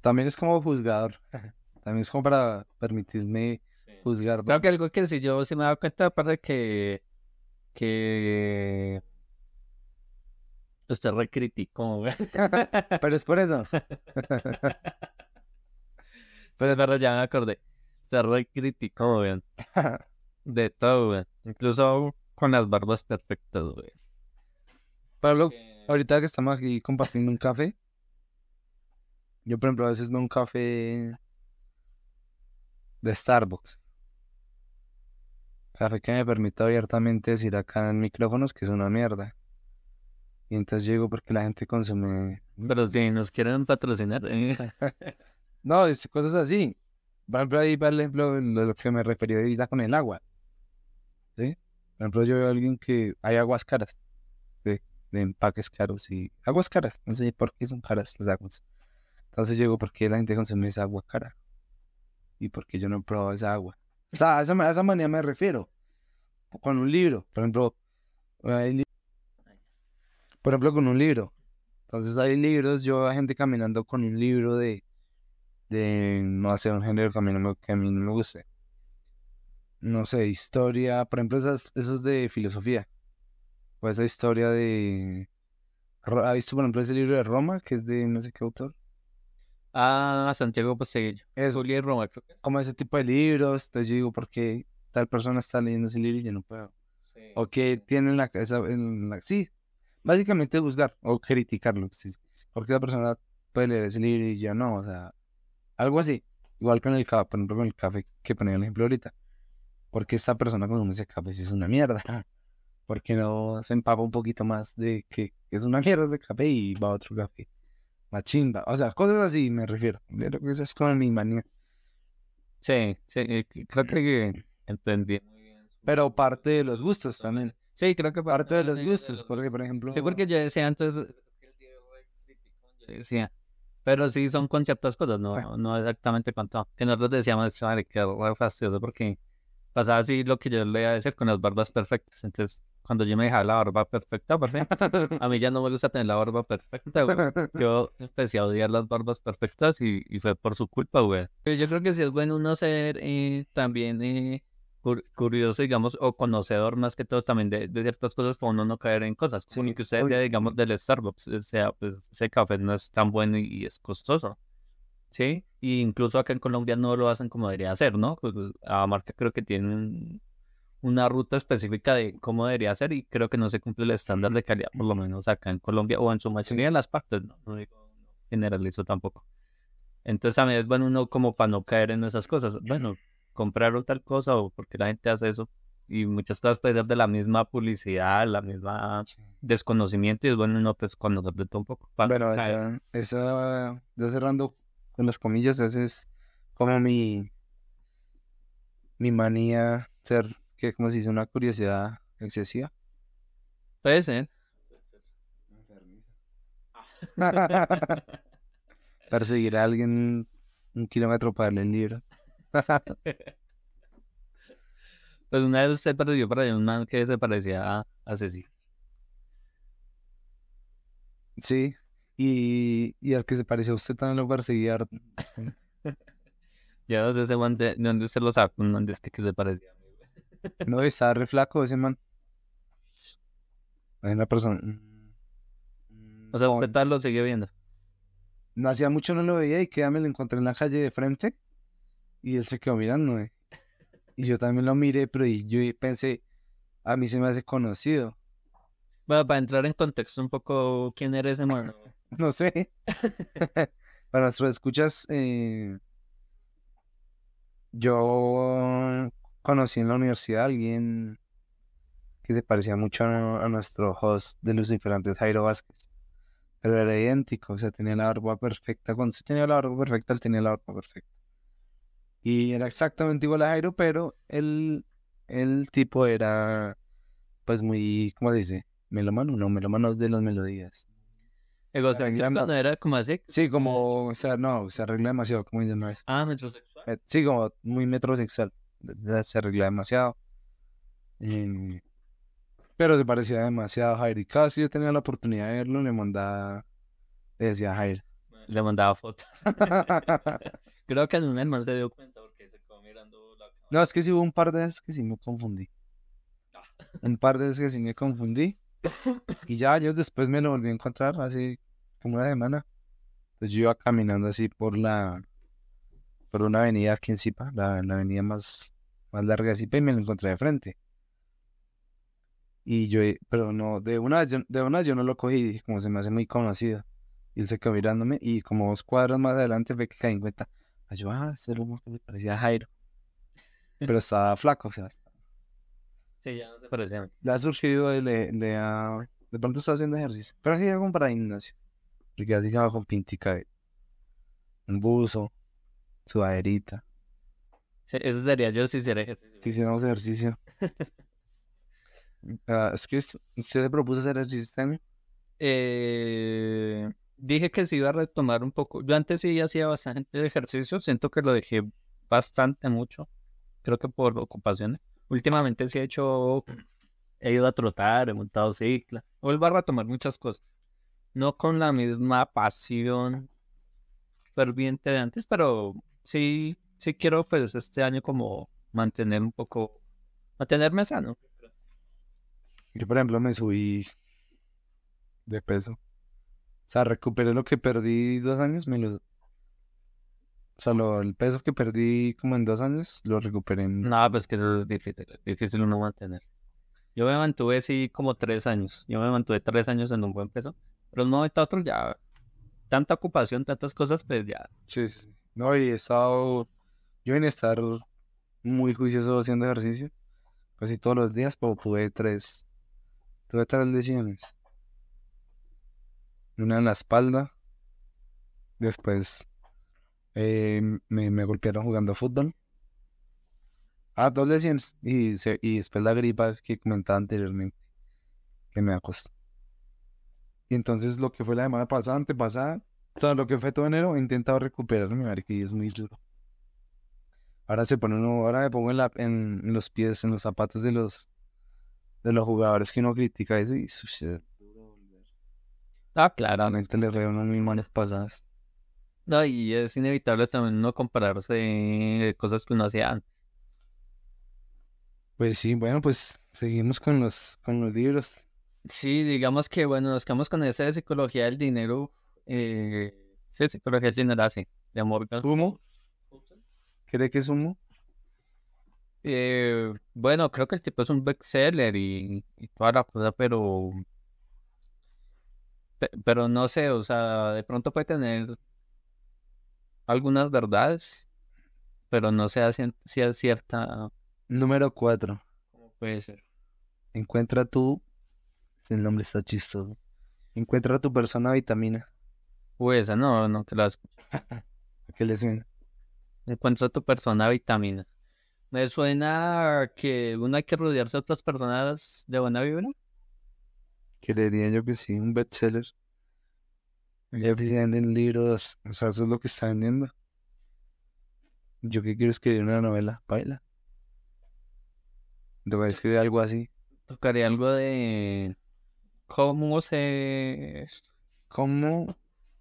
también es como juzgador, *laughs* también es como para permitirme Sí. juzgar. Creo que algo que si yo sí me he dado cuenta, aparte que, que usted recriticó. *laughs* Pero es por eso. *laughs* Pero verdad, ya me acordé. Usted recriticó. De todo, güey. Incluso con las barbas perfectas, güey. Pablo, ahorita que estamos aquí compartiendo un café, yo por ejemplo a veces no un café de Starbucks. Café que me permite abiertamente decir acá en micrófonos que es una mierda. Y entonces llego porque la gente consume... Pero si nos quieren patrocinar, eh, *laughs* No, es cosas así. Por ejemplo, ahí el ejemplo lo que me refería ahorita con el agua. ¿Sí? Por ejemplo, yo veo a alguien que hay aguas caras. de empaques caros y aguas caras. No sé por qué son caras las aguas. Entonces yo digo, ¿por qué la gente consume esa agua cara? ¿Y por qué yo no he probado esa agua? O sea, a esa, manera me refiero. Con un libro, por ejemplo, hay por ejemplo, con un libro. Entonces hay libros, yo veo a gente caminando con un libro de, de no sé, un género que a mí no me, que a mí no me guste. No sé, historia, por ejemplo, esas, esos de filosofía. O esa historia de... ¿Ha visto, por ejemplo, ese libro de Roma, que es de no sé qué autor? Ah, Santiago Posteguillo. Eso, Julia Roma, creo que. como ese tipo de libros. Entonces yo digo, ¿por qué tal persona está leyendo ese libro y yo no puedo? O que tiene en la cabeza, en la... sí, básicamente juzgar o criticarlo. Sí. Porque la persona puede leer ese libro y ya no, o sea, algo así. Igual con el café, por ejemplo, con el café que ponía el ejemplo ahorita. Porque esta persona consume ese café si es una mierda. *laughs* Porque no se empapa un poquito más de que es una mierda de café y va a otro café. Más chimba. O sea, cosas así me refiero. Creo que esa es como mi manía. Sí, sí, eh, creo que entendí Pero parte de los gustos también. Sí, creo que Parte de los gustos. Porque, por ejemplo... Sí, porque yo decía antes, es es decía, pero sí son con ciertas cosas, no, Bueno. no exactamente todo. Que nosotros decíamos, que re fastidioso porque pasaba así lo que yo le iba a decir con las barbas perfectas. Entonces, cuando yo me dejaba la barba perfecta, perfecta, *laughs* a mí ya no me gusta tener la barba perfecta, güey. Yo empecé a odiar las barbas perfectas y, y fue por su culpa, güey. Pero yo creo que sí es bueno uno ser eh, también eh, cur- curioso, digamos, o conocedor más que todo también de, de ciertas cosas para uno no caer en cosas. Como Sí, que ustedes obvio. ya, digamos, del Starbucks, o sea, pues ese café no es tan bueno y, y es costoso. Sí, y incluso acá en Colombia no lo hacen como debería ser, ¿no? Pues la marca creo que tienen una ruta específica de cómo debería ser y creo que no se cumple el estándar de calidad, por lo menos acá en Colombia o en su mayoría de las partes, no, no digo, generalizo tampoco. Entonces a mí es bueno uno como para no caer en esas cosas, bueno, comprar tal cosa o porque la gente hace eso y muchas cosas puede ser de la misma publicidad, la misma desconocimiento y es bueno uno pues conocer de todo un poco. para no Bueno, esa, esa, yo cerrando con las comillas, esa es como mi, mi manía ser, que como se dice, una curiosidad excesiva. Puede ser. *laughs* Perseguir a alguien un kilómetro para darle el libro. *laughs* Pues una vez usted persiguió para allá un man que se parecía a, a Ceci. Sí, y, y al que se parecía a usted también lo perseguía. *laughs* Ya no sé ese man de, de dónde se lo sacó, man de este que se parecía. No, estaba re flaco ese man. Hay una persona. mm, O sea, no, usted tal lo sigue viendo. no hacía mucho no lo veía y que ya me lo encontré en la calle de frente y él se quedó mirando. Y yo también lo miré, pero y yo pensé, a mí se me hace conocido. Bueno, para entrar en contexto un poco, ¿quién era ese man? *laughs* *laughs* No sé. *laughs* Para nuestros escuchas, eh, yo conocí en la universidad a alguien que se parecía mucho a, nuestro host de Lucifer antes, Jairo Vázquez. Pero era idéntico, o sea, tenía la barba perfecta. Cuando se tenía la barba perfecta, él tenía la barba perfecta. Y era exactamente igual a Jairo, pero el, el tipo era, pues, muy, ¿cómo se dice? Melómano, no, melómano de las melodías. Arreglando. no era como así. Sí, como, o sea, no, se arregla demasiado, como dicen, no es. Ah, metrosexual. Eh, Sí, como muy metrosexual. Se arregla demasiado. Em, pero se parecía demasiado a Jair. Y cada vez que yo tenía la oportunidad de verlo, le mandaba, le decía a Jair. Le mandaba fotos. *laughs* Creo que en un hermano se dio cuenta porque se quedó mirando la cámara. No, es que sí hubo un par de veces que sí me confundí. Un par de veces que sí me confundí. Y ya años después me lo volví a encontrar, hace como una semana. Entonces yo iba caminando así por la, por una avenida aquí en Zipa, la, la avenida más, más larga de Zipa, y me lo encontré de frente. Y yo, pero no, de una, yo- de una yo no lo cogí, como se me hace muy conocido. Y él se quedó mirándome, y como dos cuadras más adelante fue que caí en cuenta. Yo, ah, ese que me parecía Jairo. Pero estaba flaco, o sea, Sí, ya no se mí. le ha surgido, de, le, le ha- de pronto está haciendo ejercicio. Pero que como para gimnasio. Porque así que va con pintica, de- un buzo, sudaderita. Sí, Ese sería yo si hiciera ejercicio. Si hiciéramos ejercicio. *laughs* Ah, es que usted se propuso hacer ejercicio. Eh, dije que sí iba a retomar un poco. Yo antes sí hacía bastante ejercicio, siento que lo dejé bastante mucho. Creo que por ocupaciones. Últimamente sí he hecho, he ido a trotar, he montado cicla. Vuelvo a retomar muchas cosas. No con la misma pasión ferviente de antes, pero sí, sí quiero pues este año como mantener un poco, mantenerme sano. Yo, por ejemplo, me subí de peso. O sea, recuperé lo que perdí dos años, me lo... O sea, lo- el peso que perdí como en dos años, lo recuperé en... No, pues que eso es difícil, difícil uno mantener. Yo me mantuve así como tres años. Yo me mantuve tres años en un buen peso. Pero momento a otro ya, tanta ocupación, tantas cosas, pues ya. Sí, sí. No, y he estado... Yo en estar muy juicioso haciendo ejercicio, casi todos los días, pero tuve tres... Tuve tres lesiones. Una en la espalda. Después eh, me, me golpearon jugando fútbol. Ah, dos lesiones. Y, y después la gripa que comentaba anteriormente, que me acostó. Y entonces lo que fue la semana pasada, antepasada, o sea, lo que fue todo enero, he intentado recuperarme, marica, y es muy duro. Ahora se pone uno, ahora me pongo en, la, en, en los pies, en los zapatos de los de los jugadores que uno critica eso y volver. Ah, claro. Realmente le unas mil manos pasadas. No, y es inevitable también uno compararse de cosas que uno hacía antes. Pues sí, bueno, pues seguimos con los con los libros. Sí, digamos que, bueno, nos quedamos con esa de psicología del dinero. Eh, sí, psicología del dinero, así, de Morgan. ¿Humo? ¿Cree que es humo? Eh, bueno, creo que el tipo es un bestseller y, y toda la cosa, pero, pe- pero no sé, o sea, de pronto puede tener algunas verdades, pero no a si es cierta. Número cuatro. ¿Cómo puede ser? Encuentra tu... El nombre está chistoso. Encuentra tu persona vitamina. Uy, esa no, no te la escucho. ¿A *laughs* qué le suena? Encuentra tu persona vitamina. Me suena que uno hay que rodearse de otras personas de buena vibra. Creería yo que sí, un bestseller. Ya venden libros, o sea, eso es lo que está vendiendo. Yo que quiero escribir una novela, baila. A escribir algo así. Tocaría algo de cómo se ¿Cómo,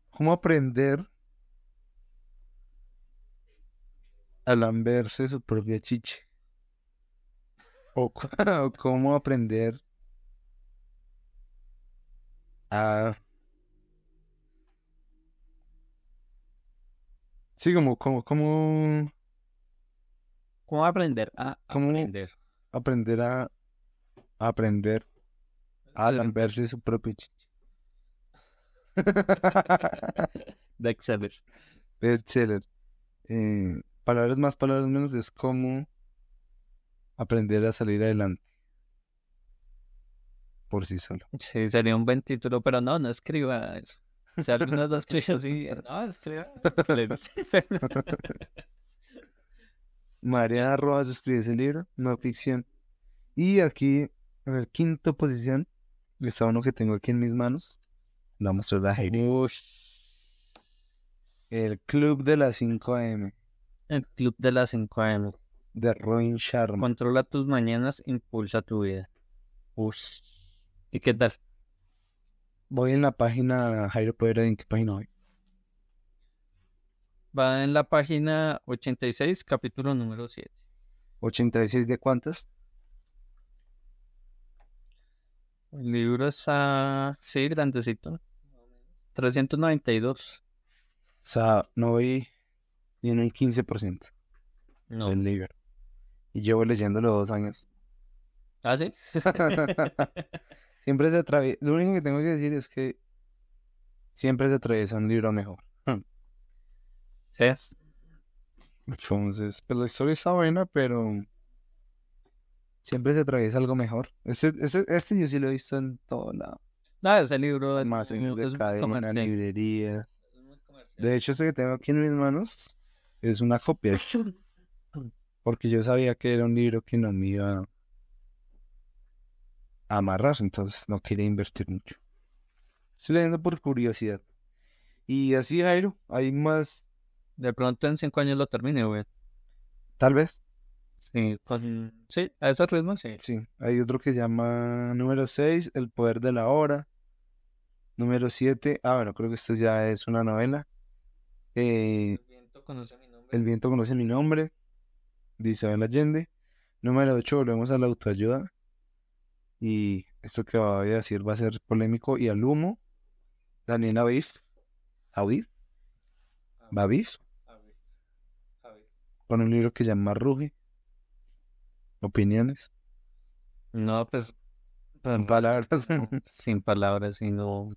cómo aprender a lamberse su propia chiche? *laughs* O, *laughs* o cómo aprender a... Sí, como, como, como cómo aprender a ¿Cómo? aprender. aprender a, a aprender a lamberse su propia chiche. *laughs* De Excel. Bestseller. Eh, palabras más, palabras menos es cómo aprender a salir adelante por sí solo. Sí, sería un buen título, pero no, no escriba eso. Si algunos lo escriben así, no, escriba. *laughs* *laughs* Mariana Rojas escribe ese libro, no ficción. Y aquí, en la quinta posición, está uno que tengo aquí en mis manos. La mostrar a Heidi. Ush. El Club de las 5 AM, El club de las 5 AM. de Robin Sharma. Controla tus mañanas, impulsa tu vida. Ush. ¿Y qué tal? Voy en la página Jairo Pedro, ¿en qué página voy? Va en la página 86, capítulo número 7. ¿86 de cuántas? El libro está, sí, grandecito. 392. O sea, no voy ni en un 15% No. del libro. Y llevo leyéndolo dos años. ¿Ah, sí? *laughs* *laughs* Siempre se atraviesa. Lo único que tengo que decir es que siempre se atraviesa un libro mejor. Sí. Entonces, pues la historia está buena, pero siempre se atraviesa algo mejor. Este, este, este yo sí lo he visto en todo lado. No, ese libro Más en muy cadena, comercial. De hecho, este que tengo aquí en mis manos es una copia. *laughs* Porque yo sabía que era un libro que no me iba a amarrar, entonces no quería invertir mucho. Estoy leyendo por curiosidad. Y así, Jairo, hay más, De pronto en cinco años lo termine, güey. tal vez. Sí, con... sí, a ese ritmo sí. Sí, hay otro que se llama número 6, El poder de la hora. Número 7, ah, bueno, creo que esto ya es una novela. Eh, El viento conoce mi nombre. El viento conoce mi nombre, de Isabel Allende. Número 8, volvemos a la autoayuda. Y esto que voy a decir va a ser polémico. Y al humo, Daniel Aviv. Aviv, ver. con un libro que se llama Ruge. Opiniones. No, pues, pues, En palabras. *laughs* sin palabras, sino...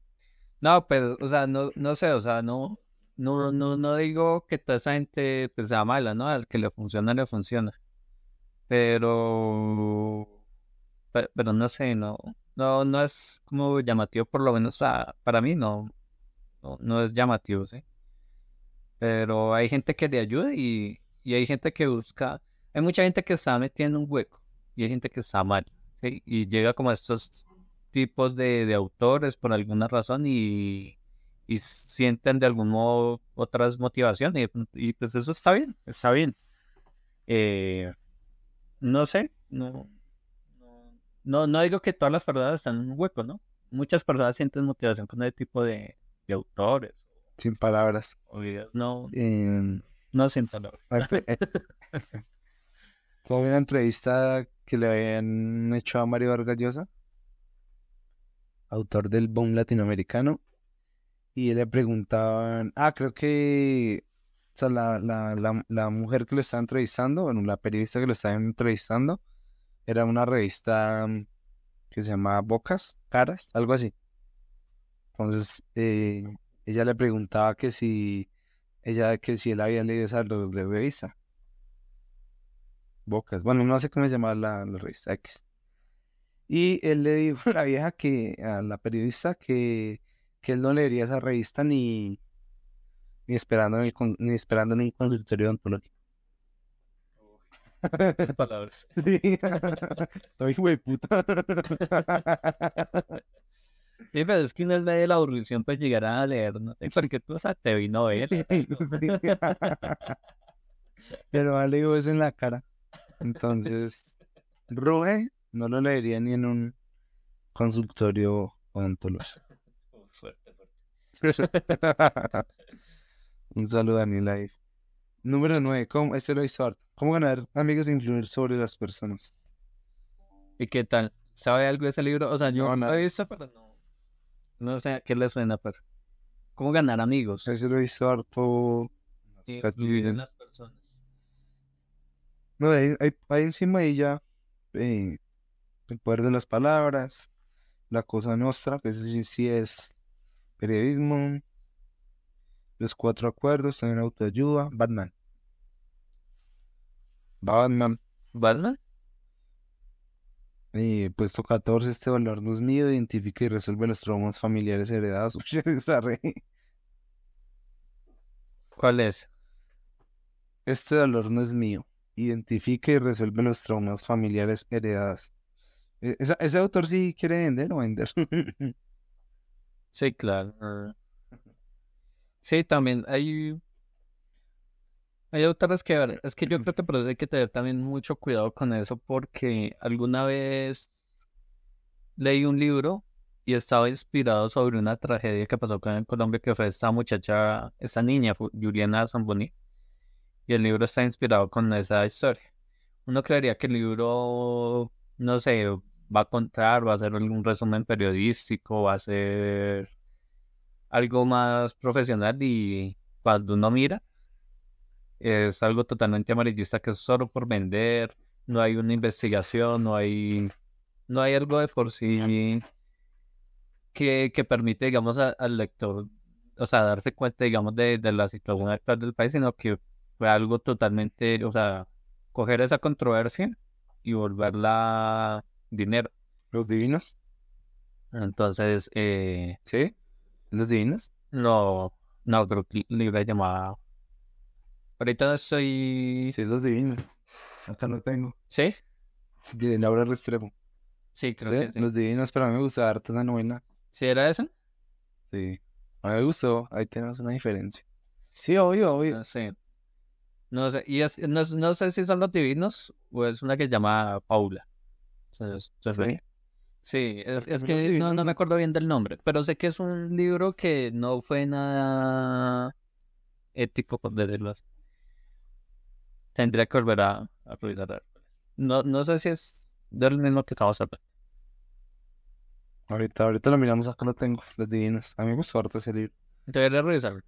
No, pues, o sea, no, no sé, o sea, no, no, no, no digo que toda esa gente pues, sea mala, ¿no? Al que le funciona, le funciona. Pero, pe- pero no sé, no, no, no es como llamativo, por lo menos a- para mí no, no, no es llamativo, ¿sí? Pero hay gente que le ayuda y, y hay gente que busca, hay mucha gente que está metida en un hueco y hay gente que está mal, ¿sí? Y llega como a estos tipos de, de autores por alguna razón y, y sienten de algún modo otras motivaciones y, y pues eso está bien, está bien. Eh, no sé, no, no, no, digo que todas las personas están en un hueco, ¿no? Muchas personas sienten motivación con ese tipo de, de autores. Sin palabras. No, Eh, no siento la Como una entrevista que le habían hecho a Mario Vargas Llosa, autor del boom latinoamericano, y le preguntaban, ah, creo que o sea, la, la, la, la mujer que lo estaba entrevistando, bueno, la periodista que lo estaba entrevistando, era una revista mm, que se llamaba Bocas, Caras, algo así. Entonces, eh, ella le preguntaba que si ella, que si él había leído esa re- re- revista. Bocas. Bueno, no sé cómo se llama la, revista X. Y él le dijo *laughs* a la vieja que, a la periodista, que, que él no leería esa revista ni, ni esperando en el, ni esperando en un consultorio odontológico. *laughs* palabras. Sí. No, hijo de puta. Sí, pero es que no es medio de la aburrición pues llegar a leer, ¿no? Porque tú, o sea, te vi novela. Sí. Pero le digo eso en la cara. Entonces, Ruge no lo leería ni en un consultorio odontológico. Fuerte, fuerte. *laughs* Un saludo a Daniel ahí. Número 9. ¿Cómo, este lo hizo harto. ¿Cómo ganar amigos e influir sobre las personas? ¿Y qué tal? ¿Sabe algo de ese libro? O sea, yo No, he visto, pero no. No sé a qué le suena, pero. ¿Cómo ganar amigos? Ese lo hizo harto. Influir en las personas. No, ahí, ahí- ahí encima de ella, eh, el poder de las palabras, la cosa nostra, que sí, sí es periodismo, los cuatro acuerdos, también autoayuda, Batman. Batman. ¿Batman? Y puesto 14, este valor no es mío, identifica y resuelve los traumas familiares heredados. *laughs* Uy, está re- ¿Cuál es? Este dolor no es mío. Identifica y resuelve los traumas familiares heredados. E- esa- ese autor sí quiere vender o vender. *laughs* Sí, claro. Sí, también hay. Hay autores que ver. Es que yo creo que por eso hay que tener también mucho cuidado con eso, porque alguna vez leí un libro y estaba inspirado sobre una tragedia que pasó acá en Colombia, que fue esta muchacha, esta niña, Juliana Zamboni, y el libro está inspirado con esa historia. Uno creería que el libro, no sé, va a contar, va a hacer algún resumen periodístico, va a ser algo más profesional y cuando uno mira es algo totalmente amarillista que es solo por vender, no hay una investigación, no hay, no hay algo de por sí que, que permite, digamos, a- al lector, o sea, darse cuenta, digamos, de, de la situación actual del país, sino que fue algo totalmente, o sea, coger esa controversia y volverla dinero. ¿Los divinos? Entonces, eh, ¿Sí? ¿Los divinos? no, no, creo que libro se llamaba... Ahorita no estoy... Sí, los divinos. Acá lo tengo. ¿Sí? De Laura Restrepo. Sí, creo ¿Sí? que sí. Los divinos, pero a mí me gusta harto esa novela. ¿Sí era esa? Sí. A mí me gustó. Ahí tenemos una diferencia. Sí, obvio, obvio. No sé. No sé, y es, no, no sé si son los divinos o es una que se llama Paula. Sea, Sí. Sí, es, es que no, no me acuerdo bien del nombre, pero sé que es un libro que no fue nada ético, por decirlo así. Tendría que volver a, a revisar. ver. No, no sé si es del mismo que acabamos de hablar. Ahorita, ahorita lo miramos, acá lo tengo, los divinos. A mí me gustó harto ese libro. Debería revisar.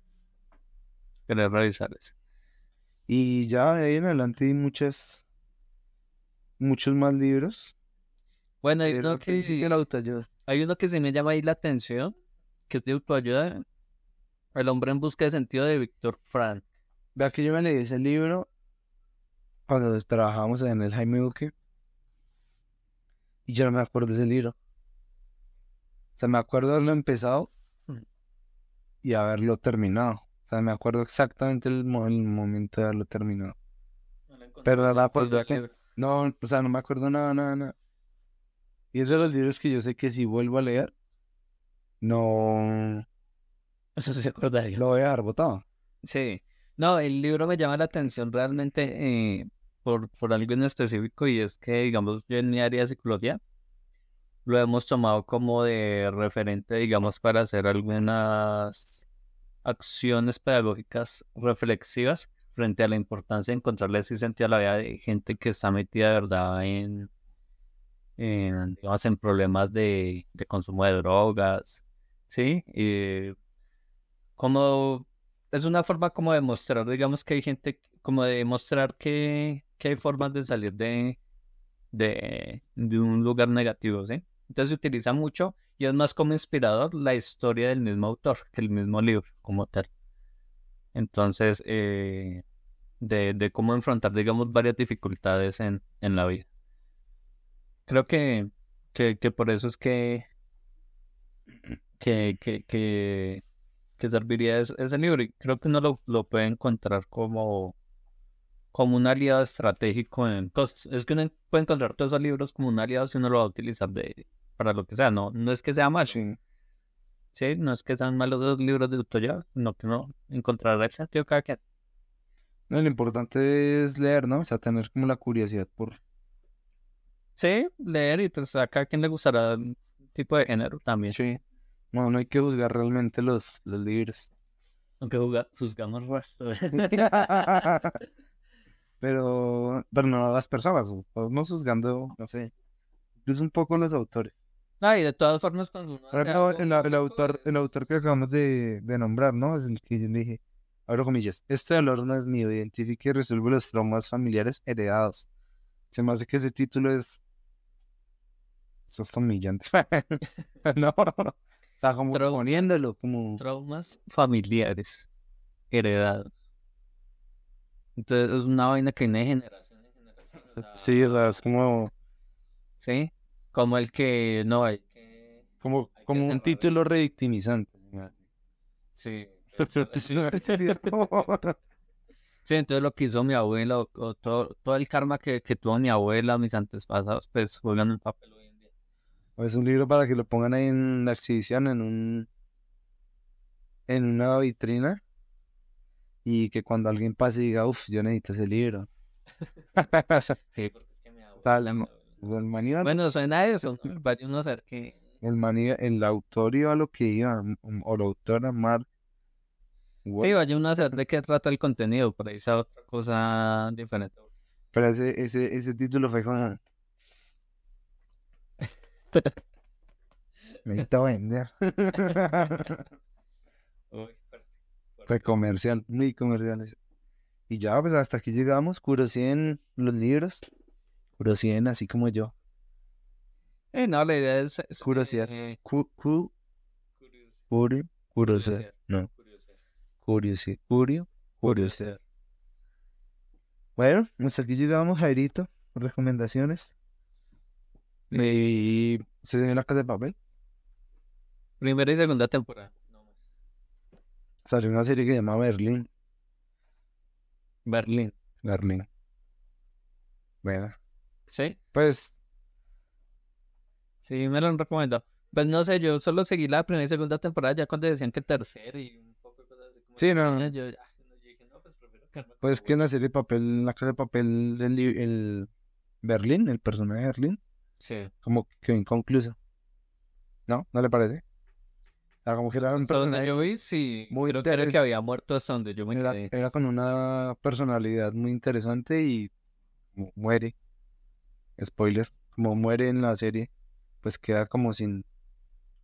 Debería revisar eso. Y ya de ahí en adelante hay muchas, muchos más libros. Bueno, hay uno que la autoayuda. hay uno que sí me llama ahí la atención, que es de autoayuda. El hombre en busca de sentido de Víctor Frank. Vea que yo me leí ese libro cuando trabajábamos en el Jaime Duque. Y yo no me acuerdo de ese libro. O sea, me acuerdo de haberlo empezado Mm. y haberlo terminado. O sea, me acuerdo exactamente el, mo- el momento de haberlo terminado. Pero la Pues, verdad que- No, o sea, no me acuerdo nada, nada, nada. Y es de los libros que yo sé que si vuelvo a leer, no Eso se acordaría. lo voy a dejar botado. Sí, no, el libro me llama la atención realmente eh, por, por algo en específico y es que, digamos, yo en mi área de psicología lo hemos tomado como de referente, digamos, para hacer algunas acciones pedagógicas reflexivas frente a la importancia de encontrarle ese sentido a la vida de gente que está metida de verdad en, en, digamos, en problemas de, consumo de drogas, ¿sí? Y como es una forma como de mostrar, digamos que hay gente, como de mostrar que, que hay formas de salir de, de, un lugar negativo, ¿sí? Entonces se utiliza mucho y es más como inspirador la historia del mismo autor el mismo libro como tal. Entonces, eh, de, de cómo enfrentar, digamos, varias dificultades en, en la vida. Creo que, que, que por eso es que, que, que, que, que serviría ese, ese libro. Y creo que uno lo, lo puede encontrar como, como un aliado estratégico en cosas. Es que uno puede encontrar todos esos libros como un aliado si uno lo va a utilizar de, para lo que sea. No, no es que sea malo, Sí. ¿sí? No es que sean malos los libros de autoayuda, sino que uno encontrará el sentido cada quien. No, lo importante es leer, ¿no? O sea, tener como la curiosidad por... Sí, leer y pues a cada quien le gustará un tipo de género también. Sí. No, no hay que juzgar realmente los, los libros. Aunque juzgamos resto. *laughs* Pero, pero no a las personas, estamos juzgando, no sé, incluso un poco los autores. Ah, y de todas formas cuando uno hace algo el, el autor, el autor que acabamos de, de nombrar, ¿no? Es el que yo le dije, abro comillas, este dolor no es mío, identifique y resuelve los traumas familiares heredados. Se me hace que ese título es... Eso está humillante. *laughs* no, no, no. Está como poniéndolo, como... traumas familiares heredados. Entonces es una vaina que de generación en generación. o sea, Sí, o sea, es como, Sí, como el que no hay que... como, Hay que como un título revictimizante. Sí. *laughs* Sí. Entonces lo que hizo mi abuela, o, o todo, todo el karma que, que tuvo mi abuela, mis antepasados, pues juegan un papel. O es un libro para que lo pongan ahí en la exhibición, en un en una vitrina y que cuando alguien pase diga, uff, yo necesito ese libro. *laughs* Sí, porque es que El man iba, Bueno, suena a eso, ¿no? Vaya uno a saber que... el, man iba- el autor iba a lo que iba, m- o la autora Mar. Sí, vaya uno a saber de qué trata el contenido, por ahí sea otra cosa diferente. Pero ese, ese, ese título fue como, necesito vender. *laughs* Fue comercial, muy comercial. ese. Y ya, pues hasta aquí llegamos. Curosien los libros. Curosien así como yo. Eh, no, la idea es... es, Curiosidad. eh, Cu, cu, curio, curiosidad, No, curiosidad. Curio, curiosidad. Bueno, hasta aquí llegamos, Jairito. Recomendaciones. Y se en la casa de papel. Primera y segunda temporada. Salió una serie que se llama Berlín. Berlín. Berlín. Bueno, ¿Sí? pues Sí, me lo han recomendado. Pues no sé, yo solo seguí la primera y segunda temporada ya cuando decían que tercera y un poco de cosas así. Como Sí, no. Yo, yo dije, no, pues prefiero Pues que en la serie de papel, la casa de papel del li- el Berlín, el personaje de Berlín, Sí. como que inconcluso. ¿No? ¿No le parece? Sea, como que era un personaje, yo vi, sí. muy creo que era que había muerto hasta donde yo me era, quedé. era con una personalidad muy interesante y mu- muere. Spoiler, como muere en la serie, pues queda como sin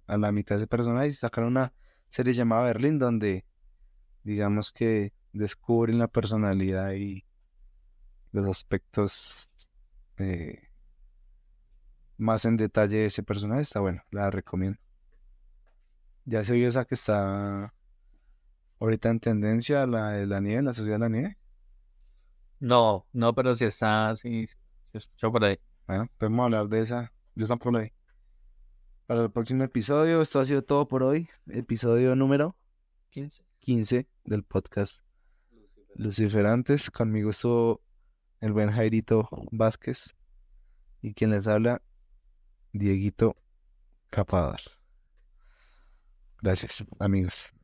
a la mitad de ese personaje y sacaron una serie llamada Berlín donde digamos que descubren la personalidad y los aspectos eh, más en detalle de ese personaje. Está bueno, la recomiendo. Ya se vio esa que está ahorita en tendencia, la de la nieve, la sociedad de la nieve. No, no, pero si está, sí, escucho por ahí. Bueno, podemos hablar de esa. Yo tampoco la vi. Para el próximo episodio, esto ha sido todo por hoy. Episodio número 15. 15 del podcast Luciferantes. Conmigo estuvo el buen Jairito Vázquez y quien les habla, Dieguito Capadar. Gracias, amigos.